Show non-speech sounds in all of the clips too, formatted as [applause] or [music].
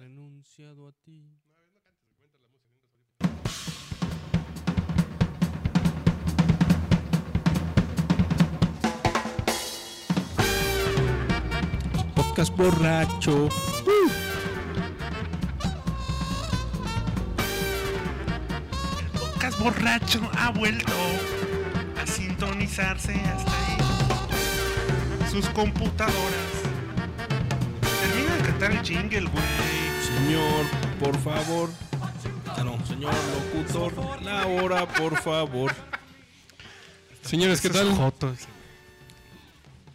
renunciado a ti. Podcast borracho. Podcast borracho ha vuelto a sintonizarse hasta ahí. Sus computadoras. Termina de cantar el jingle, güey. Señor, por favor. Ah, no, señor locutor, la hora, por favor. Señores, ¿qué tal?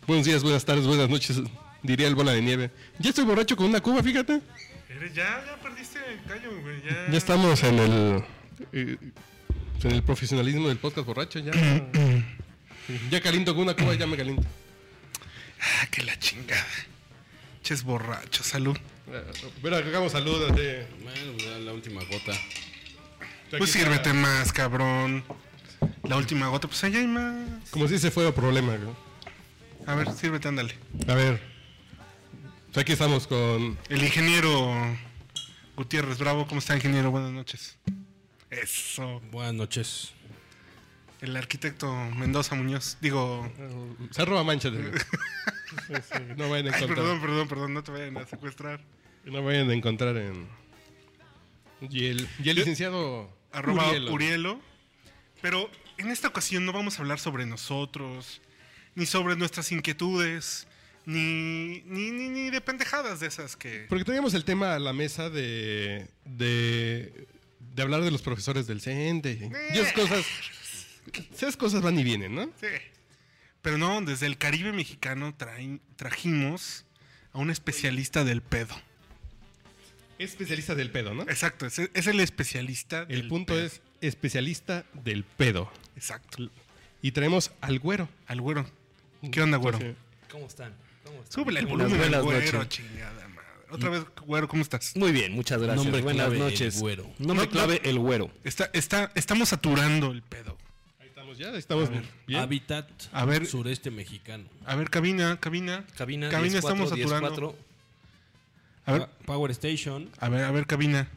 Buenos días, buenas tardes, buenas noches, diría el bola de nieve. Ya estoy borracho con una cuba, fíjate. Eres- Ya, ya perdiste el callo, güey. Ya, Ya estamos en el eh, en el profesionalismo del podcast borracho, ya. [clears throat] ya caliento con una cuba, ya me caliento. Ah, que la chingada. Ches borracho, salud. Pero hagamos saludos. Bueno, ya la última gota. Pues sírvete está- más, cabrón. La última gota, pues allá hay más. Como si se fuera problema. A ver, sírvete, ándale. A ver. Pues aquí estamos con El ingeniero Gutiérrez Bravo, ¿cómo está, ingeniero? Buenas noches. Eso. Buenas noches. El arquitecto Mendoza Muñoz. Digo. eh, se roba mancha de [laughs] no vayan a Ay, encontrar. perdón, perdón, perdón, no te vayan a secuestrar. No vayan a encontrar en y el, y el licenciado Arroba Urielo. Urielo. Pero en esta ocasión no vamos a hablar sobre nosotros, ni sobre nuestras inquietudes, ni, ni, ni, ni de pendejadas de esas que. Porque teníamos el tema a la mesa de, de, de hablar de los profesores del CENTE. Y esas cosas, [laughs] esas cosas van y vienen, ¿no? Sí. Pero no, desde el Caribe mexicano traen- trajimos a un especialista del pedo. Especialista del pedo, ¿no? Exacto, es, es el especialista El del punto pedo. es especialista del pedo. Exacto. Y traemos al güero. Al güero. ¿Qué onda, güero? Sí. ¿Cómo están? ¿Cómo están? Súbele el Buenas, volumen al güero, noches. chingada madre. Otra vez, güero, ¿cómo estás? Muy bien, muchas gracias. Nombre Buenas clave, el noches. güero. Nombre No, clave, el güero. Está, está, estamos saturando el pedo. Estamos ya, estamos bien. Hábitat A ver. sureste mexicano. A ver, cabina, cabina. Cabina, Cabina, 10-4, estamos saturando. 10-4. A ver, Power Station. a ver, a ver, cabina.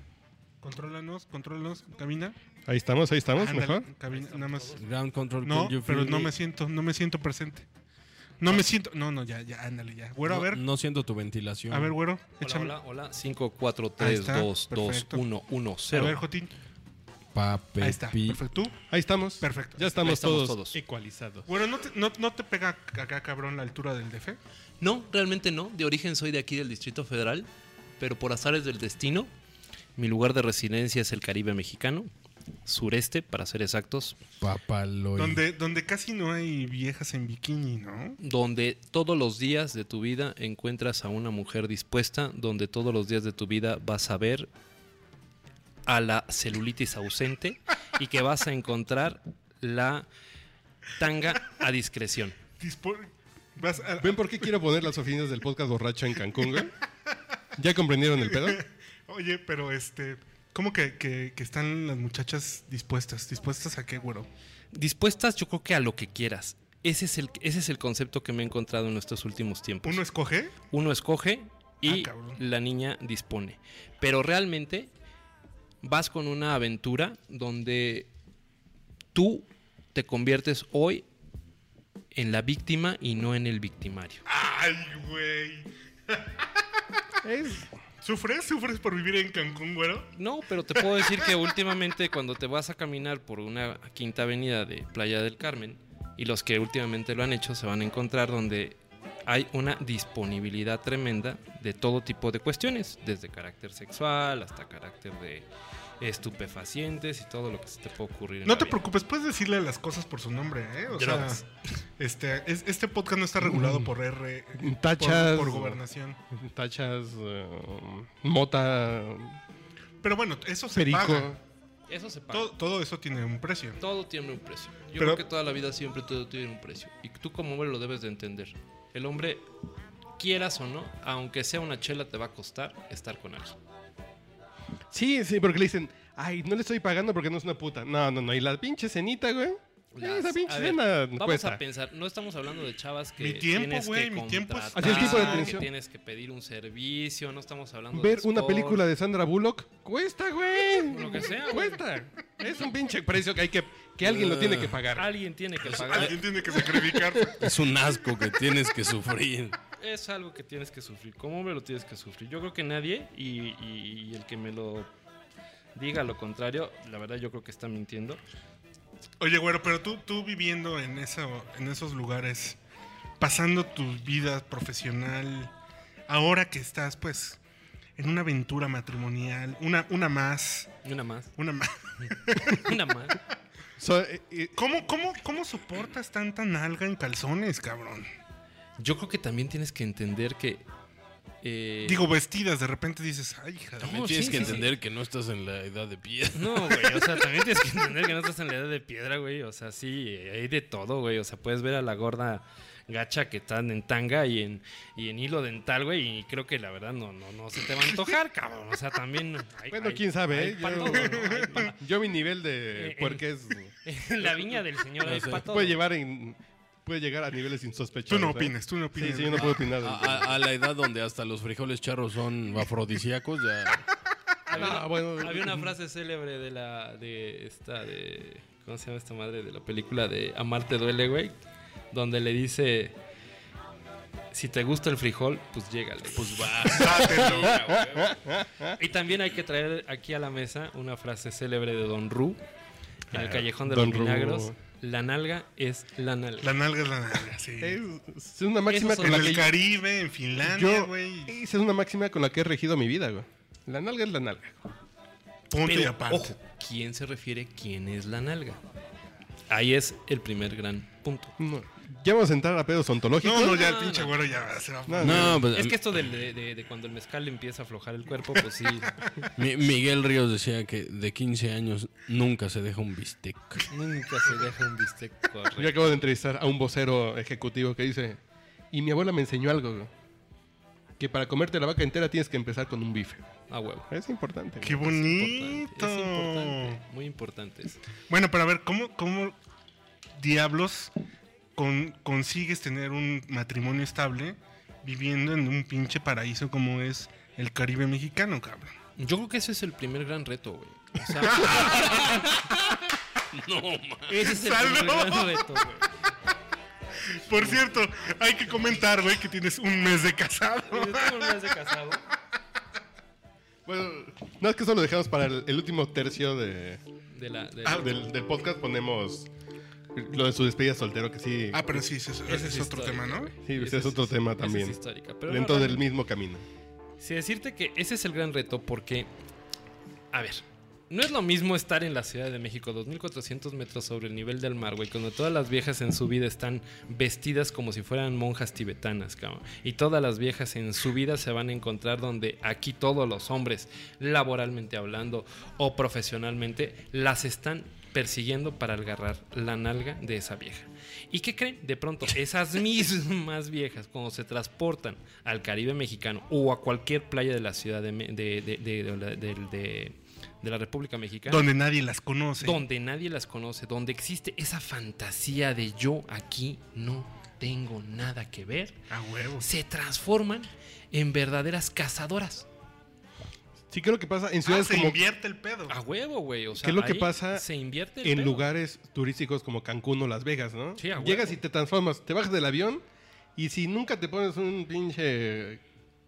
Contrólanos, contrólanos, cabina. Ahí estamos, ahí estamos, Ándale, mejor. cabina, nada más. Ground Control. No, pero no me? siento, no me siento presente. No me siento, no, no, ya, ya, ándale, ya. Güero, a No- ver, No siento tu ventilación. a ver, güero, Hola, échame. hola, hola. 5, 4, Ahí 3, está, 2, 2, perfecto. 1, 1, A 0. ver, Jotín. Pape, Ahí está, pi- perfecto. ¿Tú? Ahí estamos. Perfecto. Ya estamos todos, todos. ecualizados. Bueno, ¿no te, no, no te pega acá, cabrón, la altura del DF? No, realmente no. De origen soy de aquí del Distrito Federal, pero por azares del destino, mi lugar de residencia es el Caribe mexicano, sureste, para ser exactos, Papaloy. Donde, donde casi no hay viejas en bikini, ¿no? donde todos los días de tu vida encuentras a una mujer dispuesta, donde todos los días de tu vida vas a ver a la celulitis ausente y que vas a encontrar la tanga a discreción. Dispo- vas a- ¿Ven por qué quiero poner las oficinas del podcast borracho en Cancún, güey? ¿Ya comprendieron el pedo? [laughs] Oye, pero este, ¿cómo que, que- que están las muchachas dispuestas? ¿Dispuestas a qué, güero? Dispuestas yo creo que a lo que quieras. Ese es el, ese es el concepto que me he encontrado en estos últimos tiempos. ¿Uno escoge? Uno escoge y Ah, la niña dispone. Pero realmente vas con una aventura donde tú te conviertes hoy en la víctima y no en el victimario. ¡Ay, güey! [laughs] ¿Sufres? ¿Sufres por vivir en Cancún, güero? No, pero te puedo decir que últimamente cuando te vas a caminar por una quinta avenida de Playa del Carmen, y los que últimamente lo han hecho se van a encontrar donde hay una disponibilidad tremenda de todo tipo de cuestiones, desde carácter sexual hasta carácter de estupefacientes y todo lo que se te puede ocurrir. en No la te vida. preocupes, puedes decirle las cosas por su nombre, ¿eh? O Drogas. sea, este, es- este podcast no está regulado por R. Tachas. Por, por gobernación. Tachas, eh, mota, Pero bueno, eso se perico. paga. Eso se paga. Todo, todo eso tiene un precio. Todo tiene un precio. Yo Pero- creo que toda la vida siempre todo tiene un precio. Y tú como hombre lo debes de entender. El hombre, quieras o no, aunque sea una chela, te va a costar estar con alguien. Sí, sí, porque le dicen, ay, no le estoy pagando porque no es una puta. No, no, no. Y la pinche cenita, güey. Las- Esa pinche a ver, cena Vamos cuesta. a pensar, no estamos hablando de chavas que Mi tiempo, tienes que mi tiempo es- Así el tipo de que tienes que pedir un servicio, no estamos hablando Ver de una sport, película de Sandra Bullock cuesta, güey. Lo que sea. Cuesta. Es un pinche precio que hay que que alguien lo tiene que pagar. Alguien tiene que pagar. Alguien tiene que sacrificar. Es un asco que tienes que sufrir. Es algo que tienes que sufrir. Como hombre lo tienes que sufrir. Yo creo que nadie, y, y- y el que me lo diga lo contrario, la verdad yo creo que está mintiendo. Oye, güero, pero tú, tú viviendo en, eso, en esos lugares, pasando tu vida profesional, ahora que estás, pues, en una aventura matrimonial, una, una más, Una más. una más. [laughs] Una más. So, eh, eh, ¿Cómo, cómo, ¿Cómo soportas tanta nalga en calzones, cabrón? Yo creo que también tienes que entender que. Eh, Digo, vestidas, de repente dices, ay, hija de... No, Tienes sí, que sí, sí. entender que no estás en la edad de piedra. No, güey, o sea, también tienes que entender que no estás en la edad de piedra, güey. O sea, sí, hay de todo, güey. O sea, puedes ver a la gorda gacha que están en tanga y en, y en hilo dental, güey. Y creo que la verdad no, no, no se te va a antojar, [laughs] cabrón. O sea, también. hay- bueno, hay- quién sabe, hay ¿eh? Yo, todo, [laughs] ¿no? Hay pa- yo mi nivel de Eh, puerqués [laughs] En la viña del señor pa' todo. puede llevar en puede llegar a niveles insospechados. Tú no ¿eh? opines, tú no Sí, sí, yo no puedo opinar. A, a- a la edad donde hasta los frijoles charros son afrodisíacos, ya. [laughs] Había, Ah, bueno. había una frase célebre de la. de esta. de. ¿Cómo se llama esta madre? De la película de Amarte duele, güey. Donde le dice. Si te gusta el frijol, pues llégale. Pues va. [laughs] y también hay que traer aquí a la mesa una frase célebre de Don Ru. En el Ah, Callejón de Don los Ru. Vinagros. La nalga es la nalga. La nalga es la nalga, sí. [laughs] Es, es una máxima con en la el que Caribe, en Finlandia, yo, güey. esa es una máxima con la que he regido mi vida, güey. La nalga es la nalga. Punto y aparte. ojo, ¿quién se refiere? ¿Quién es la nalga? Ahí es el primer gran punto. No, ya vamos a entrar a pedos ontológicos. No, no, ya el pinche no. güero ya se va. No, No, pues Es que esto del- de, de- de cuando el mezcal empieza a aflojar el cuerpo, pues sí. [laughs] Mi- Miguel Ríos decía que de 15 años nunca se deja un bistec. Nunca se deja un bistec Yo correcto. acabo de entrevistar a un vocero ejecutivo que dice, y mi abuela me enseñó algo, güey, que para comerte la vaca entera tienes que empezar con un bife. A huevo. Es importante. ¡Qué güey. bonito! Es importante, muy importante. eso. Bueno, pero a ver, ¿cómo, cómo diablos con- consigues tener un matrimonio estable viviendo en un pinche paraíso como es el Caribe mexicano, cabrón? Yo creo que ese es el primer gran reto, güey. O sea, [laughs] No, man. ese es el ¡Salud! primer gran reto, güey. Por cierto, hay que comentar, güey, que tienes un mes de casado. Yo tengo un mes de casado. Bueno, no es que eso lo dejamos para el, el último tercio de, De la, de ah, la- del, del podcast. Ponemos lo de su despedida soltero, que sí, Ah, pero sí, ese es, Ese ese es es otro tema, ¿no? sí, ese Ese es otro tema también. Es histórica. Pero dentro no, del realmente- mismo camino. Sí, decirte que ese es el gran reto porque, a ver, no es lo mismo estar en la Ciudad de México, 2.400 metros sobre el nivel del mar, güey, cuando todas las viejas en su vida están vestidas como si fueran monjas tibetanas, cabrón. Y todas las viejas en su vida se van a encontrar donde aquí todos los hombres, laboralmente hablando o profesionalmente, las están persiguiendo para agarrar la nalga de esa vieja. ¿Y qué creen? De pronto, [laughs] esas mismas viejas, cuando se transportan al Caribe mexicano o a cualquier playa de la ciudad de, de, de- de- de la- de- de- de la República Mexicana, Donde nadie las conoce. donde nadie las conoce, donde existe esa fantasía de yo aquí no tengo nada que ver, A huevos. se transforman en verdaderas cazadoras. Sí, creo que pasa en Ah, ciudades se como invierte el pedo. A huevo, güey. O sea, ¿Qué es lo que pasa Se invierte el en pedo. lugares turísticos como Cancún o Las Vegas, ¿no? Sí, a huevo. Llegas y te transformas, te bajas del avión y si nunca te pones un pinche...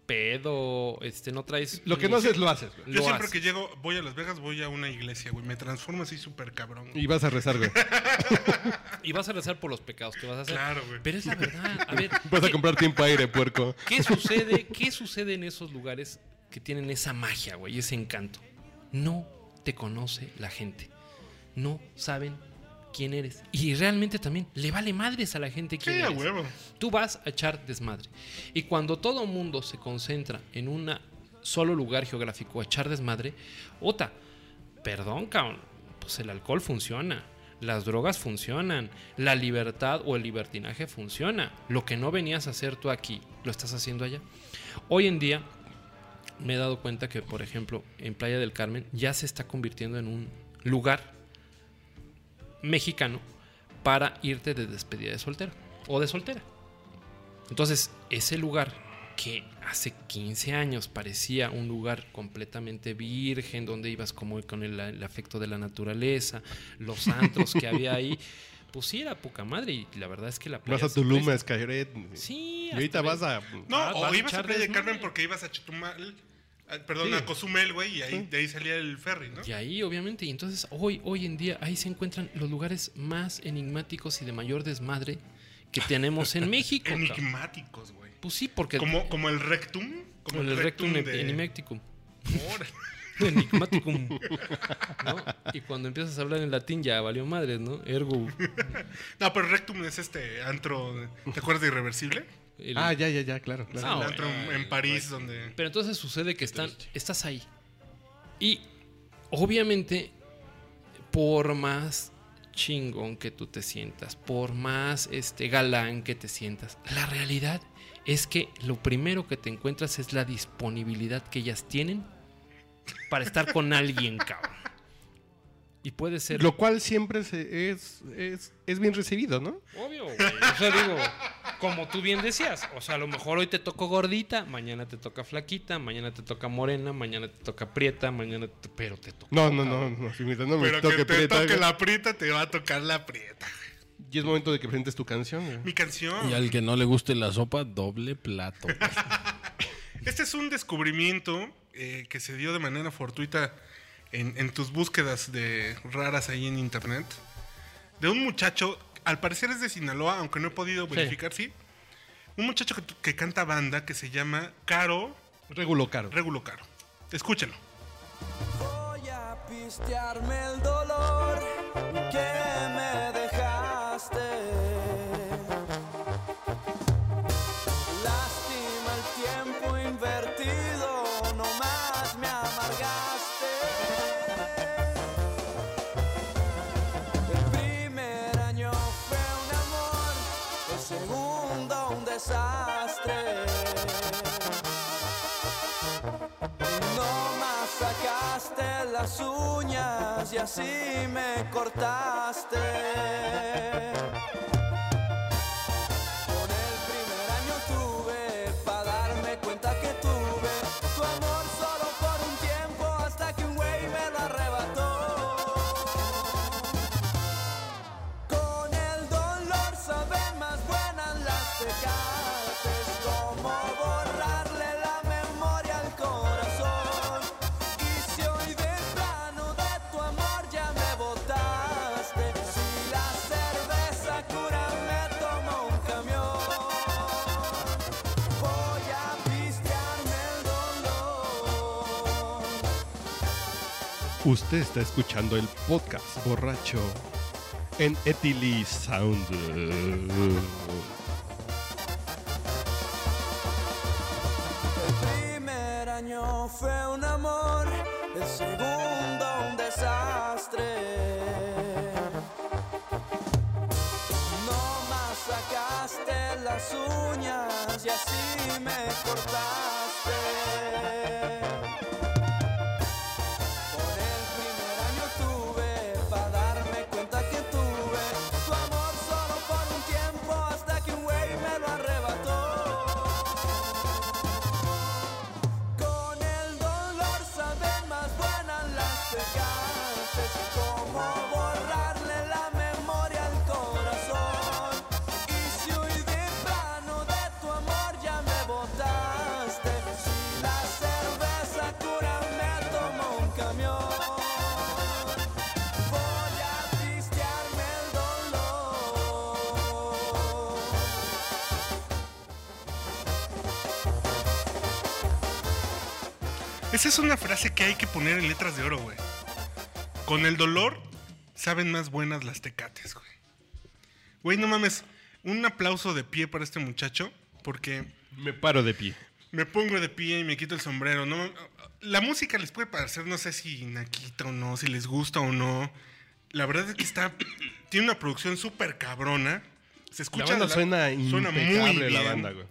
Pedo, este, no traes. Lo que no haces lo haces, güey. Yo lo siempre haces. que llego, voy a Las Vegas, voy a una iglesia, güey. Me transformo así súper cabrón. Y vas a rezar, güey. [laughs] Y vas a rezar por los pecados que vas a hacer. Claro, güey. Pero es la verdad. A ver, [laughs] Vas a ¿qué, comprar tiempo aire, puerco. qué sucede? ¿Qué sucede en esos lugares que tienen esa magia, güey? Ese encanto. No te conoce la gente. No saben quién eres. Y realmente también le vale madres a la gente quién Sí, eres. huevo. Tú vas a echar desmadre. Y cuando todo mundo se concentra en un solo lugar geográfico a echar desmadre, ota, perdón, cabrón, pues el alcohol funciona. Las drogas funcionan, la libertad o el libertinaje funciona. Lo que no venías a hacer tú aquí, lo estás haciendo allá. Hoy en día me he dado cuenta que, por ejemplo, en Playa del Carmen ya se está convirtiendo en un lugar mexicano para irte de despedida de soltero o de soltera. Entonces, ese lugar que hace 15 años parecía un lugar completamente virgen, donde ibas como con el, el afecto de la naturaleza, los antros que había ahí, [laughs] pues sí era poca madre y la verdad es que la playa... Vas a Tulum, a. Sí, Y ahorita vas a. No, Ah, o vas a ibas a Playa de. Carmen porque ibas a Chetumal, a- perdón, Sí. a Cozumel, güey, y ahí, de ahí salía el ferry, ¿no? Y ahí, obviamente, y entonces hoy, hoy en día, ahí se encuentran los lugares más enigmáticos y de mayor desmadre que [laughs] tenemos en México. Enigmáticos, güey. Pues sí, porque Como, como el rectum. Como el, rectum de- enigmaticum. Órale. [laughs] Enigmaticum. ¿no? Y cuando empiezas a hablar en latín ya valió madres, ¿no? Ergo. [laughs] No, pero rectum es este antro. ¿Te acuerdas de Irreversible? El- Ah, ya, ya, ya, claro. claro. Ah, el bueno. antro en- en París donde. Pero entonces sucede que están, estás ahí. Y obviamente, por más chingón que tú te sientas, por más este galán que te sientas, la realidad es que lo primero que te encuentras es la disponibilidad que ellas tienen para estar con [laughs] alguien, cabrón. Y puede ser Lo cual siempre se- es, es, es bien recibido, ¿no? Obvio, güey. O sea, digo, como tú bien decías, o sea, a lo mejor hoy te tocó gordita, mañana te toca flaquita, mañana te toca morena, mañana te toca prieta, mañana te... pero te toca. No, no, no, no, sí, mira, no me Pero toque que te prieta, toque la prieta, te va a tocar la prieta. Y es momento de que presentes tu canción. güey. Mi canción. Y al que no le guste la sopa, doble plato. [laughs] Este es un descubrimiento eh, que se dio de manera fortuita en, en tus búsquedas de raras ahí en internet. De un muchacho, al parecer es de Sinaloa, aunque no he podido verificar, sí. Un muchacho que, que canta banda que se llama Caro, Regulo caro. Regulo Caro. Escúchenlo. Voy a pistearme el dolor que me las uñas y así me cortaste. Usted está escuchando el podcast borracho en Etili Sound. Esa es una frase que hay que poner en letras de oro, güey. Con el dolor saben más buenas las tecates, güey. Güey, no mames. Un aplauso de pie para este muchacho, porque Me paro de pie. me pongo de pie y me quito el sombrero. No, la música les puede parecer, no sé si naquita o no, si les gusta o no. La verdad es que está. Tiene una producción súper cabrona. Se La escucha. banda la- suena suena muy impecable, la bien. banda, güey.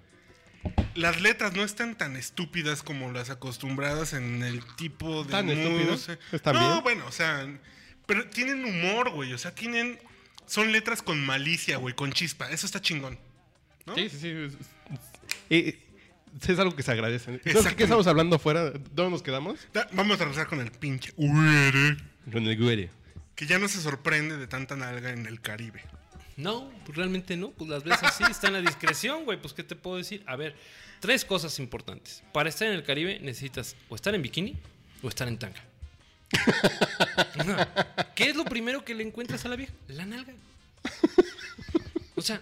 Las letras no están tan estúpidas como las acostumbradas en el tipo de ¿Tan estúpidas? música. ¿Están no, bien? bueno, o sea, pero tienen humor, güey. O sea, tienen Son letras con malicia, güey, con chispa. Eso está chingón. ¿no? Sí, sí, sí. Es, eh, es algo que se agradece. Entonces, Exactamente. ¿Qué estamos hablando afuera? ¿Dónde nos quedamos? Da- Vamos a regresar con el pinche Con el güere. que ya no se sorprende de tanta nalga en el Caribe. No, pues realmente no. Pues las ves así, están a discreción, güey. Pues, ¿qué te puedo decir? A ver, tres cosas importantes. Para estar en el Caribe necesitas o estar en bikini o estar en tanga. ¿Qué es lo primero que le encuentras a la vieja? La nalga. O sea,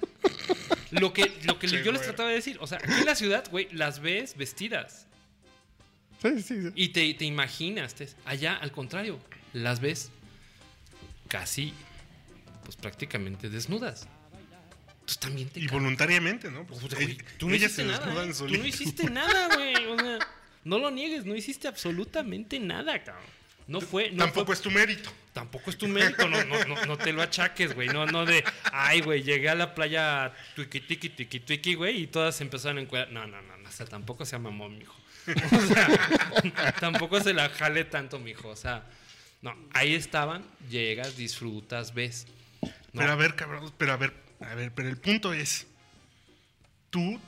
lo que, lo que Sí, yo les trataba de decir. O sea, aquí en la ciudad, güey, las ves vestidas. Sí, sí, sí. Y te, te imaginas, te- allá al contrario, las ves casi, pues prácticamente desnudas. Entonces también te Y voluntariamente, ¿no? Pues, Pues, güey, ell- tú no ellas hiciste se nada. ¿eh? Tú no hiciste [laughs] nada, güey. O sea, no lo niegues, no hiciste absolutamente nada, cabrón. No fue, no Tampoco fue- es tu mérito. tampoco es tu mérito, no, no, no, no te lo achaques, güey. No, no de, ay, güey, llegué a la playa tuiki tiki tuiki tuiki, güey, y todas empezaron a encuadrar. No, no, no, no, o sea, tampoco se mamón, mijo. [laughs] O sea, [laughs] tampoco se la jale tanto, mijo. O sea, no, ahí estaban, llegas, disfrutas, ves. No, Pero a ver, cabrón, pero a ver, a ver, pero el punto es, tú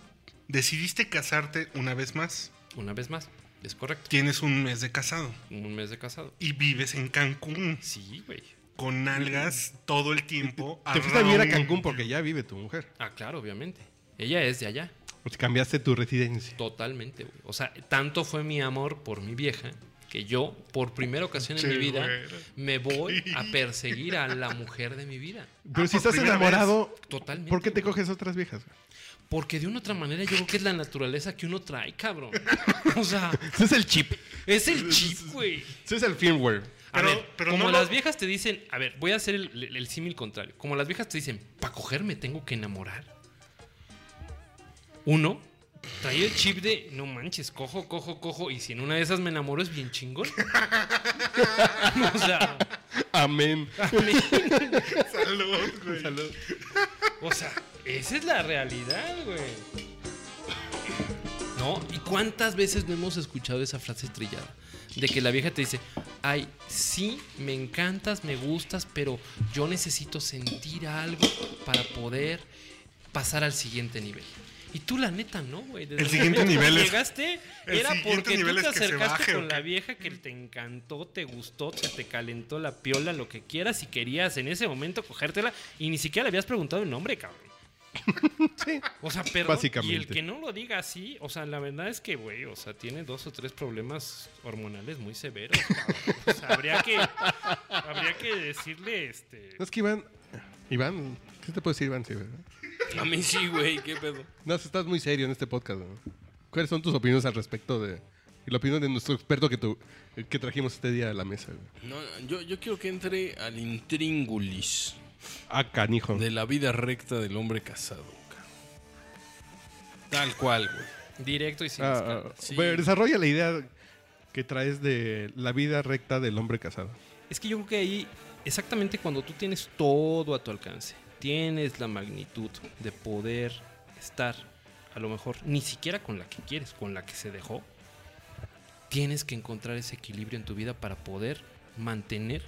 decidiste casarte una vez más, una vez más, es correcto. tienes un mes de casado Un mes de casado. y vives en Cancún Sí, güey. con nalgas todo el tiempo. Te fuiste a vivir a Cancún porque ya vive tu mujer. Ah, claro, obviamente. Ella es de allá. Pues cambiaste tu residencia. Totalmente, güey. O sea, tanto fue mi amor por mi vieja que yo, por primera ocasión en Che, mi vida, güey. me voy [laughs] a perseguir a la mujer de mi vida. Pero Ah, si por estás enamorado, Totalmente. ¿por qué te coges otras viejas? güey? Porque de una otra manera yo creo que es la naturaleza que uno trae, cabrón. [laughs] O sea, Ese es el chip. es el chip, güey. Ese es el firmware. A Pero- ver, pero como no las lo- viejas te dicen, a ver, voy a hacer el, el- el símil contrario. Como las viejas te dicen, para coger me tengo que enamorar. Uno trae el chip de, no manches, cojo, cojo, cojo, y si en una de esas me enamoro es bien chingón. [laughs] o sea, Amén. [laughs] Salud, güey. Salud. o sea, esa es la realidad, güey. ¿No? ¿Y cuántas veces no hemos escuchado esa frase estrellada? De que la vieja te dice, ay, sí, me encantas, me gustas, pero yo necesito sentir algo para poder pasar al siguiente nivel. Y tú la neta no, güey. Desde El siguiente nivel es- llegaste era porque tú te acercaste baje, ¿o con la vieja que te encantó, te gustó, se te calentó la piola, lo que quieras y querías en ese momento cogértela y ni siquiera le habías preguntado el nombre, cabrón. [laughs] Sí. O sea. Básicamente. Y el que no lo diga así, o sea, la verdad es que, güey, o sea, tiene dos o tres problemas hormonales muy severos, cabrón. O sea, habría que, habría que decirle, este... No es que Iván. Iván, ¿qué te puedo decir, Iván? Sí, ¿verdad? [laughs] A mí sí, güey, qué pedo. No, estás muy serio en este podcast. ¿no? ¿Cuáles son tus opiniones al respecto de. Y la opinión de nuestro experto que, tu, que trajimos este día a la mesa? güey? No, yo, yo quiero que entre al intríngulis Ah, canijo. de la vida recta del hombre casado. Tal cual, güey. Directo y sin Ah, ah, Sí. bueno, desarrolla la idea que traes de la vida recta del hombre casado. Es que yo creo que ahí, exactamente cuando tú tienes todo a tu alcance, tienes la magnitud de poder estar, a lo mejor, ni siquiera con la que quieres, con la que se dejó, tienes que encontrar ese equilibrio en tu vida para poder mantener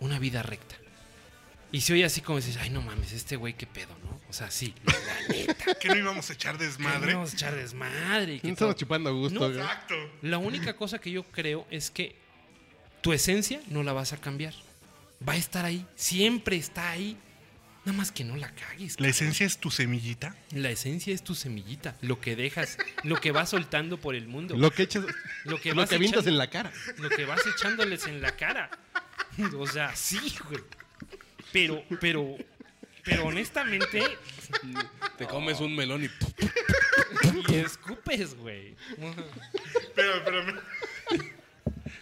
una vida recta. Y si oye así como dices, ay, no mames, este güey, qué pedo, ¿no? O sea, sí, la neta, [laughs] Que no íbamos a echar que desmadre. vamos a echar desmadre. y que No estamos todo. chupando a gusto. No. Exacto. La única cosa que yo creo es que tu esencia no la vas a cambiar. Va a estar ahí, siempre está ahí. Nada más que no la cagues. La esencia es tu semillita. La esencia es tu semillita, lo que dejas, lo que vas soltando por el mundo, Lo que echas. lo que lo vas que avientas echando- en la cara. lo que vas echándoles en la cara. O sea, sí, güey. Pero, pero, pero honestamente, Te comes un melón y y escupes, güey. Pero, pero,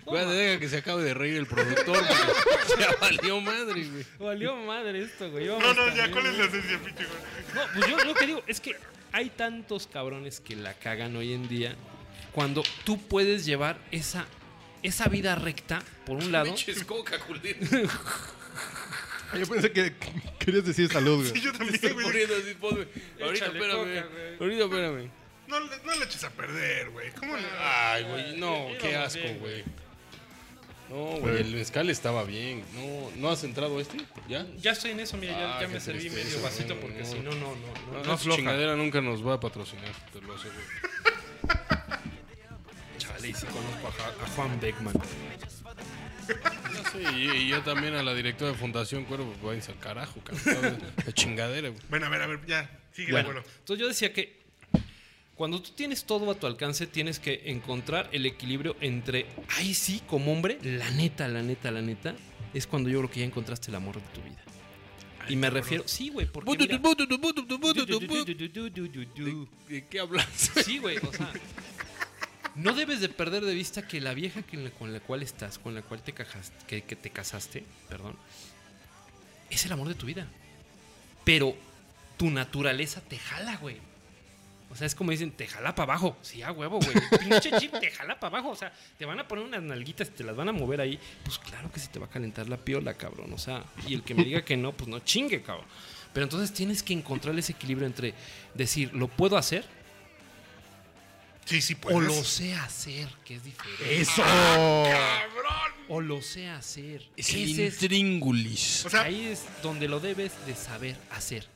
Güey, deja que se acabe de reír el productor, porque [laughs] ya valió madre, güey. Valió madre esto, güey. no, Vamos no, ya, también, ¿cuál es güey. la esencia, pinche güey? No, pues yo lo que digo es que hay tantos cabrones que la cagan hoy en día cuando tú puedes llevar esa, esa vida recta, por un lado. [laughs] Pinches coca. [laughs] Yo pensé que querías decir salud, güey. Sí, yo también, Estoy güey. poniendo así, ponme. Ahorita, Échale espérame. coca, güey. Ahorita, espérame. No, le- no le eches a perder, güey. ¿Cómo le.? Ay, güey, no, qué asco, güey. No, güey, el mezcal estaba bien. No, ¿no has entrado a este? ¿Ya? Ya estoy en eso, mira, ya, Ah, ya qué me serví tristeza, medio vasito porque no. si no, no, no, no, No, no esa afloja. chingadera nunca nos va a patrocinar, te lo aseguro. [laughs] Chale, y sí conozco a, Ja- a Juan Beckman. Ya sé, y, y yo también a la directora de Fundación Cuervo, pues váyanse al carajo, cabrón. [laughs] La chingadera, güey. Bueno, a ver, a ver, ya. Sigue, Bueno, abuelo. entonces yo decía que cuando tú tienes todo a tu alcance, tienes que encontrar el equilibrio entre, ay sí, como hombre, la neta, la neta, la neta, es cuando yo creo que ya encontraste el amor de tu vida. Y me refiero, sí, güey, porque mira- ¿De qué hablas? Sí, güey, o sea, no debes de perder de vista que la vieja con la cual estás, con la cual te, cajaste, que, que te casaste, perdón, es el amor de tu vida. Pero tu naturaleza te jala, güey. O sea, es como dicen, te jala para abajo. Sí, a huevo, güey. Pinche chip te jala para abajo. O sea, te van a poner unas nalguitas y te las van a mover ahí. Pues claro que se te va a calentar la piola, cabrón. O sea, y el que me diga que no, pues no chingue, cabrón. Pero entonces tienes que encontrar ese equilibrio entre decir, ¿lo puedo hacer? Sí, sí, O puedes. lo sé hacer, que es diferente. ¡Eso! O lo sé hacer. Es el Ese es- intríngulis. O sea, ahí es donde lo debes de saber hacer.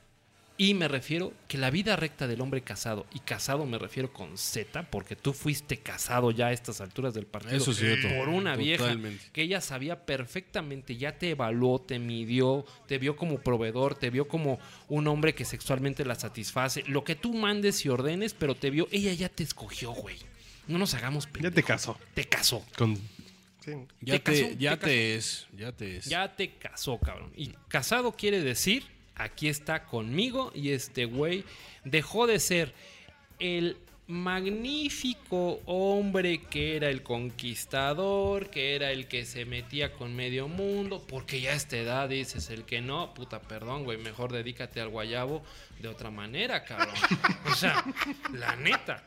Y me refiero que la vida recta del hombre casado, y casado me refiero con Z, porque tú fuiste casado ya a estas alturas del partido Eso es cierto. por una vieja que ella sabía perfectamente, ya te evaluó, te midió, te vio como proveedor, te vio como un hombre que sexualmente la satisface, lo que tú mandes y ordenes, pero te vio, ella ya te escogió, güey. No nos hagamos Ya pendejos. te casó. Te casó. Con... Sí. Ya te te, casó, ya te te es, ya te es. Ya te casó, cabrón. Y casado quiere decir, aquí está conmigo y este güey dejó de ser el magnífico hombre que era el conquistador, que era el que se metía con medio mundo, porque ya a esta edad dices el que no, puta, perdón, güey, mejor dedícate al guayabo de otra manera, cabrón. [laughs] O sea, la neta.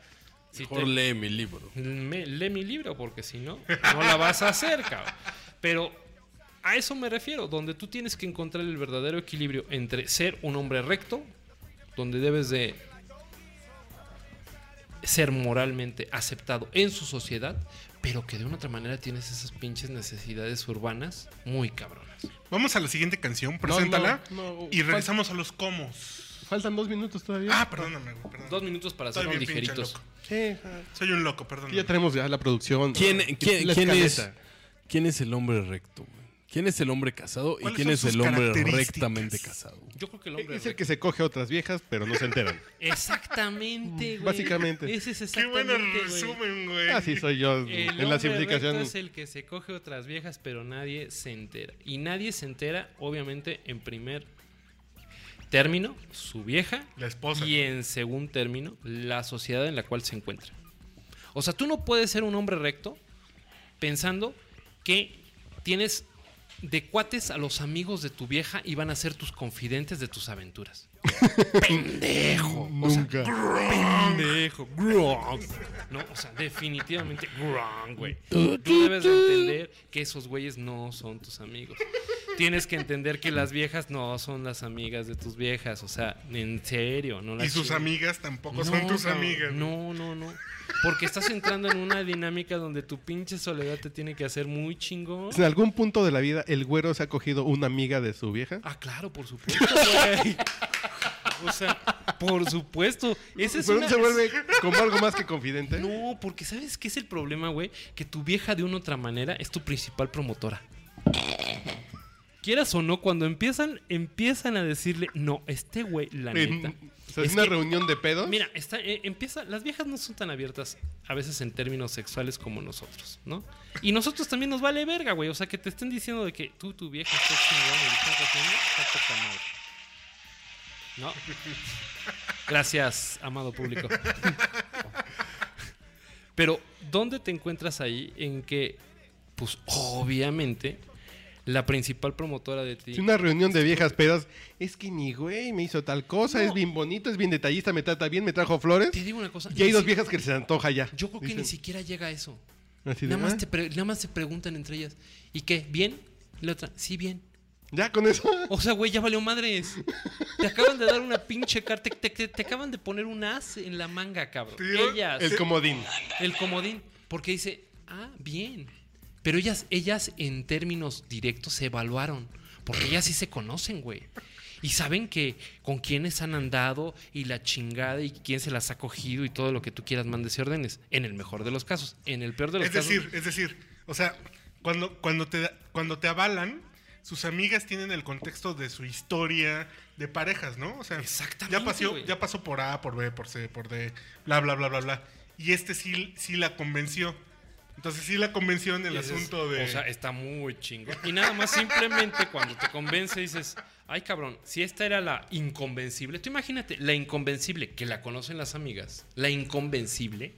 Si Mejor te- lee mi libro. me- lee mi libro porque si no, no la vas a hacer, cabrón. Pero a eso me refiero, donde tú tienes que encontrar el verdadero equilibrio entre ser un hombre recto, donde debes de ser moralmente aceptado en su sociedad, pero que de una otra manera tienes esas pinches necesidades urbanas muy cabronas. Vamos a la siguiente canción, preséntala. no, no, y regresamos a los comos. Faltan dos minutos todavía. Ah, perdóname, güey, perdón. Dos minutos para pinche ligeritos. loco. Sí, ah, Soy un loco, perdón. ya tenemos ya la producción. ¿Quién, quién, La quién es. ¿Quién es el hombre recto? güey? ¿Quién es el hombre casado y ¿Cuáles quién es el hombre rectamente casado? Yo creo que el hombre Es el recto- que se coge a otras viejas, pero no se enteran. [laughs] Exactamente, güey. Básicamente. Ese es Qué buen exactamente, resumen, güey. Así soy yo El en hombre la simplificación. recto es el que se coge otras viejas, pero nadie se entera. Y nadie se entera, obviamente, en primer término, su vieja. La esposa. Y en segundo término, la sociedad en la cual se encuentra. O sea, tú no puedes ser un hombre recto pensando que tienes de cuates a los amigos de tu vieja y van a ser tus confidentes de tus aventuras. [laughs] Pendejo. O sea, Nunca. pendejo. Gronk. No, o sea, definitivamente gronk, güey. Tú debes de entender que esos güeyes no son tus amigos. Tienes que entender que las viejas no son las amigas de tus viejas. O sea, en serio, no las Y sus amigas tampoco No, son tus amigas. No, no, no. Porque estás entrando en una dinámica donde tu pinche soledad te tiene que hacer muy chingón. En algún punto de la vida, el güero se ha cogido una amiga de su vieja. Ah, claro, por supuesto, güey. O sea, por supuesto. Esa es Pero una- se vuelve como algo más que confidente. No, porque ¿sabes qué es el problema, güey? Que tu vieja de una u otra manera es tu principal promotora. Quieras o no, cuando empiezan, empiezan a decirle, no, este güey, la neta. o sea, es una que- reunión de pedos. Mira, está, eh, empieza, las viejas no son tan abiertas a veces en términos sexuales como nosotros, ¿no? Y nosotros también nos vale verga, güey. O sea, que te estén diciendo de que tú, tu vieja, chingón estás haciendo, está poca madre. ¿No? Gracias, amado público. [laughs] Pero, ¿dónde te encuentras ahí en que, pues, obviamente, la principal promotora de ti... Si una reunión de viejas pedas, es que mi güey me hizo tal cosa, No. es bien bonito, es bien detallista, me trata bien, me trajo flores. Te digo una cosa. Y hay dos si- viejas que se antoja ya. Yo creo que Dicen, ni siquiera llega a eso. así de, Nada más, "Ah, te nada más se preguntan entre ellas. ¿Y qué? ¿Bien? Y la otra, sí, bien. Ya con eso. O sea, güey, ya valió madres. Te acaban de dar una pinche carta. Te, te- te acaban de poner un as en la manga, cabrón. Ellas. El comodín. El comodín. Porque dice, ah, bien. Pero ellas, ellas en términos directos se evaluaron. Porque ellas sí se conocen, güey. Y saben que con quiénes han andado y la chingada y quién se las ha cogido y todo lo que tú quieras mandes y órdenes. En el mejor de los casos. En el peor de los Es casos. decir, es decir, o sea, cuando, cuando, te, cuando te avalan, sus amigas tienen el contexto de su historia de parejas, ¿no? O sea, Exactamente, ya pasó, ya pasó por A, por B, por C, por D, bla, bla, bla, bla, bla. Y este sí, sí la convenció. Entonces sí la convenció en el dices, asunto de... O sea, está muy chingón. Y nada más simplemente cuando te convence dices, ay cabrón, si esta era la inconvencible, tú imagínate, la inconvencible, que la conocen las amigas, la inconvencible,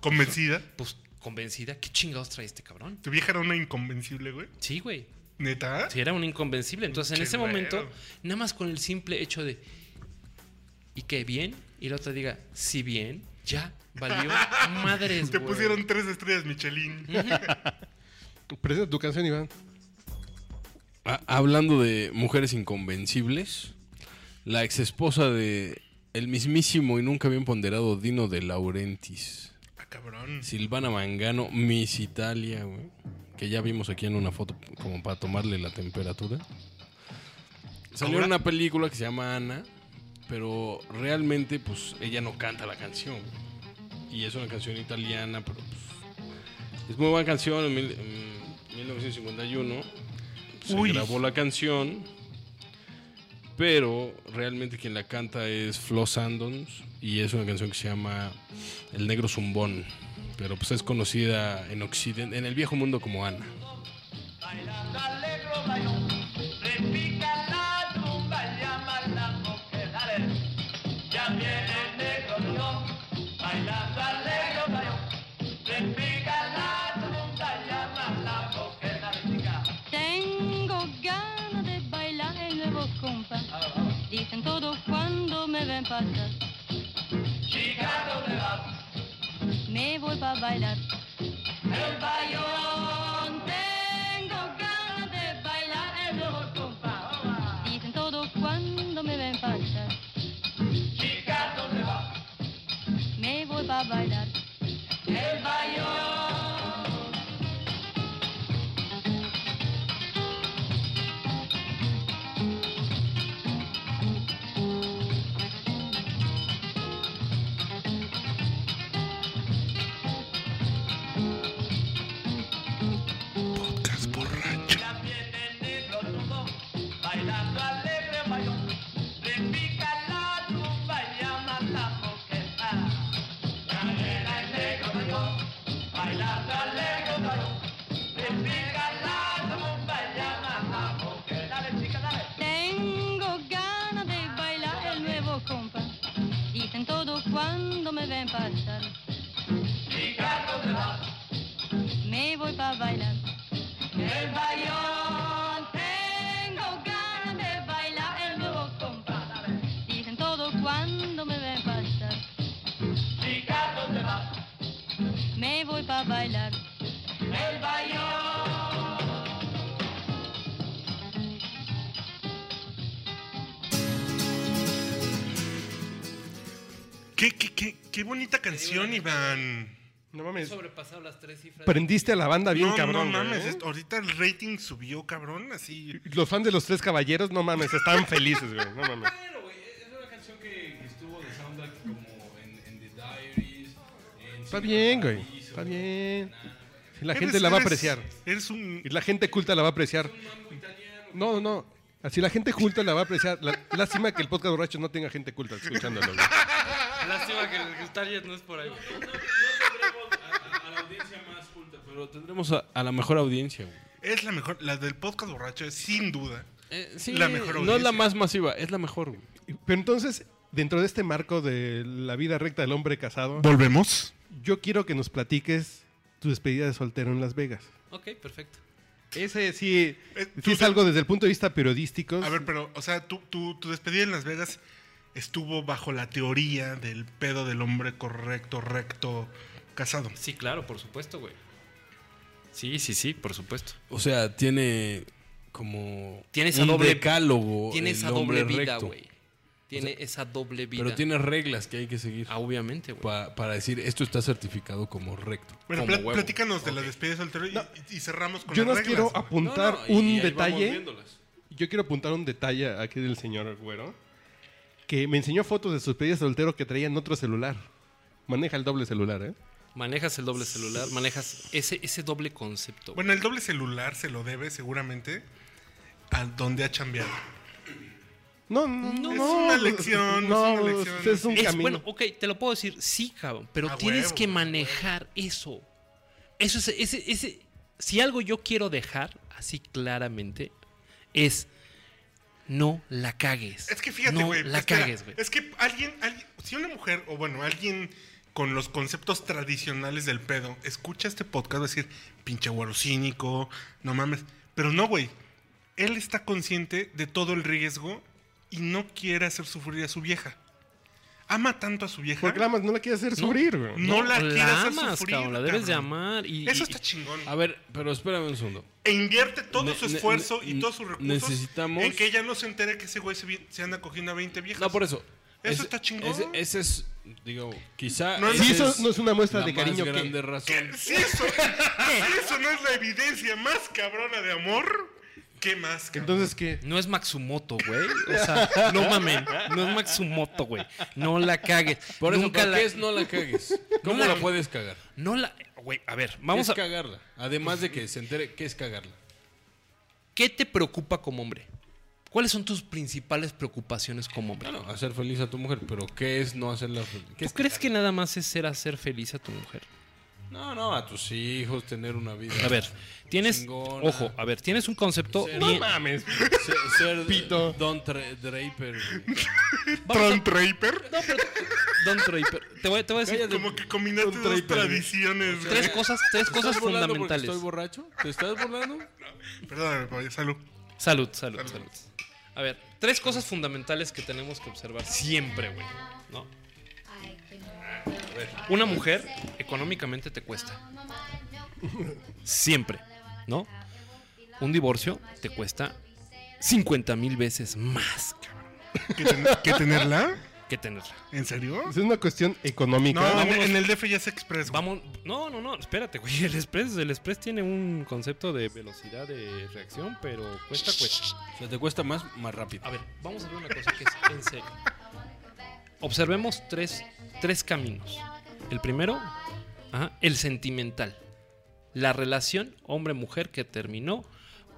convencida. pues convencida, ¿qué chingados trae este cabrón? Tu vieja era una inconvencible, güey. Sí, güey. ¿Neta? Si era un inconvencible. Entonces, en ese bueno. momento, nada más con el simple hecho de, ¿y qué bien? Y la otra diga, sí bien, ya, valió madres, Te pusieron tres estrellas Michelin. Presenta tu canción, Iván. Ah, hablando de mujeres inconvencibles, la ex esposa de el mismísimo y nunca bien ponderado Dino de Laurentiis, Ah, cabrón. Silvana Mangano, Miss Italia, güey, que ya vimos aquí en una foto como para tomarle la temperatura. Salió en Ahora- una película que se llama Ana, pero realmente pues ella no canta la canción. Y es una canción italiana, pero pues, es muy buena canción. En, mil- en 1951 se Uy. grabó la canción, pero realmente quien la canta es Flo Sandons y es una canción que se llama El Negro Zumbón. Pero pues es conocida en Occidente, en el viejo mundo como Ana. Me voy para bailar. El bayón. Bailar. El. ¿Qué, qué, qué, qué bonita canción, Iván. No mames. sobrepasado las tres cifras. Prendiste a la banda bien no, cabrón. no mames, ¿eh? ahorita el rating subió, cabrón, así. Los fans de los tres caballeros, no mames, están felices, güey. No mames. Bueno, güey, es una canción que estuvo de soundtrack como en, en The Diaries. En Está bien, güey. Está bien. Sí, la Eres- gente la va a apreciar. Eres un. Y la gente culta la va a apreciar. No, no. Así la gente culta la va a apreciar. La- lástima que el podcast borracho no tenga gente culta escuchándolo. güey. Lástima que el Target no es por ahí. a, a la audiencia más culta, pero tendremos a, a la mejor audiencia, güey. Es la mejor. La del podcast borracho es sin duda. Eh, sí, La mejor No es la audiencia. más masiva, es la mejor, güey. Pero entonces, dentro de este marco de la vida recta del hombre casado, ¿Volvemos? Yo quiero que nos platiques tu despedida de soltero en Las Vegas. Ok, perfecto. Ese sí, Eh, sí es te- algo desde el punto de vista periodístico. A ver, pero, o sea, tu, tu, tu despedida en Las Vegas estuvo bajo la teoría del pedo del hombre correcto, recto, casado. Sí, claro, por supuesto, güey. Sí, sí, sí, por supuesto. O sea, tiene como Tiene esa un doble- decálogo Tiene esa doble vida, recto. güey. Tiene esa doble vida. Pero tiene reglas que hay que seguir Ah, obviamente, güey. pa- para decir esto está certificado como recto. Bueno, Como pla- huevo. platícanos de la despedida de soltero y, y cerramos con Yo las nos reglas. quiero apuntar No, no, un detalle. Yo quiero apuntar un detalle aquí del señor Güero. Que me enseñó fotos de sus despedida de soltero que traía en otro celular. Maneja el doble celular, ¿eh? Manejas el doble celular, manejas ese, ese doble concepto. Bueno, el doble celular se lo debe seguramente a donde ha chambeado. No, no, no. Es una lección, No, es una lección. es un Es, camino. bueno, ok, te lo puedo decir, sí, cabrón, pero A tienes huevo, que manejar eso. Eso es, ese, ese, si algo yo quiero dejar así claramente, es no la cagues. Es que fíjate, no güey. la espera, cagues, güey. Es que alguien, alguien, si una mujer, o bueno, alguien con los conceptos tradicionales del pedo, escucha este podcast, va a decir, pinche güero cínico, no mames. Pero no, güey. Él está consciente de todo el riesgo y no quiere hacer sufrir a su vieja. Ama tanto a su vieja. Porque la más no la quiere hacer sufrir, güey. no la quiere hacer amas, sufrir, cabrón, la debes de cabrón. amar. Y, Eso está chingón. A ver, pero espérame un segundo. E invierte todo Ne- su ne- esfuerzo y todos sus recursos necesitamos- en que ella no se entere que ese güey se, se anda cogiendo a 20 viejas. No, por eso. Eso está chingón. Ese, ese es, digo, quizá. No, ese eso no es una muestra la de cariño más que- razón. Si eso, [laughs] si eso no es la evidencia más cabrona de amor, ¿qué más? cabrón? Entonces, ¿qué? No es Matsumoto, güey. O sea, no mamen. No es Matsumoto, güey. No la cagues. Por eso, Nunca ¿para la, qué es no la cagues? ¿Cómo No la- la puedes cagar? No la. Güey, a ver, Vamos vamos es a. cagarla. Además de que se entere, ¿qué es cagarla? ¿Qué te preocupa como hombre? ¿Cuáles son tus principales preocupaciones como hombre? Bueno, hacer feliz a tu mujer, pero ¿qué es no hacerla feliz? ¿Qué ¿Tú es crees que nada más es ser hacer feliz a tu mujer? No, no, a tus hijos, tener una vida. A ver, tienes. Chingona. Ojo, a ver, tienes un concepto Ser- bien. mames. Ser, ser Pito. Don Tra- Draper. Tron Draper. No, pero. Don Draper. Te voy, te voy a decir. Como que combinaste dos Draper. tradiciones. güey. Tres cosas, tres ¿Te cosas estás fundamentales. ¿Estoy borracho? ¿Te estás burlando? Perdóname, papá, salud. Salud, salud, salud. A ver, tres cosas fundamentales que tenemos que observar siempre, güey. ¿No? Una mujer económicamente te cuesta. Siempre, ¿no? Un divorcio te cuesta 50 mil veces más, cabrón, ¿Que, ten- que tenerla? que tenerla. ¿En serio? Es una cuestión económica. No, en, vámonos. en el DF ya es express. güey. Vamos, no, no, no, espérate, güey. El Express, el Express tiene un concepto de velocidad de reacción, pero cuesta, cuesta. O sea, te cuesta más, más rápido. A ver, vamos a ver una cosa que es en serio. Observemos tres, tres caminos. El primero, ajá, el sentimental. La relación hombre-mujer que terminó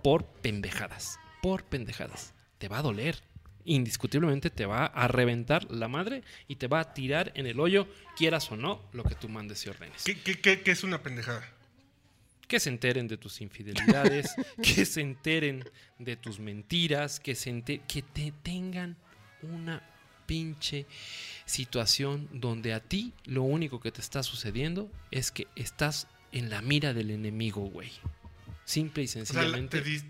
por pendejadas. Por pendejadas. Te va a doler. Indiscutiblemente te va a reventar la madre y te va a tirar en el hoyo, quieras o no, lo que tú mandes y ordenes. ¿Qué, qué, qué- qué es una pendejada? Que se enteren de tus infidelidades, [laughs] que se enteren de tus mentiras, que, se que te tengan una pinche situación donde a ti lo único que te está sucediendo es que estás en la mira del enemigo, güey. Simple y O sea, sencillamente. te dis-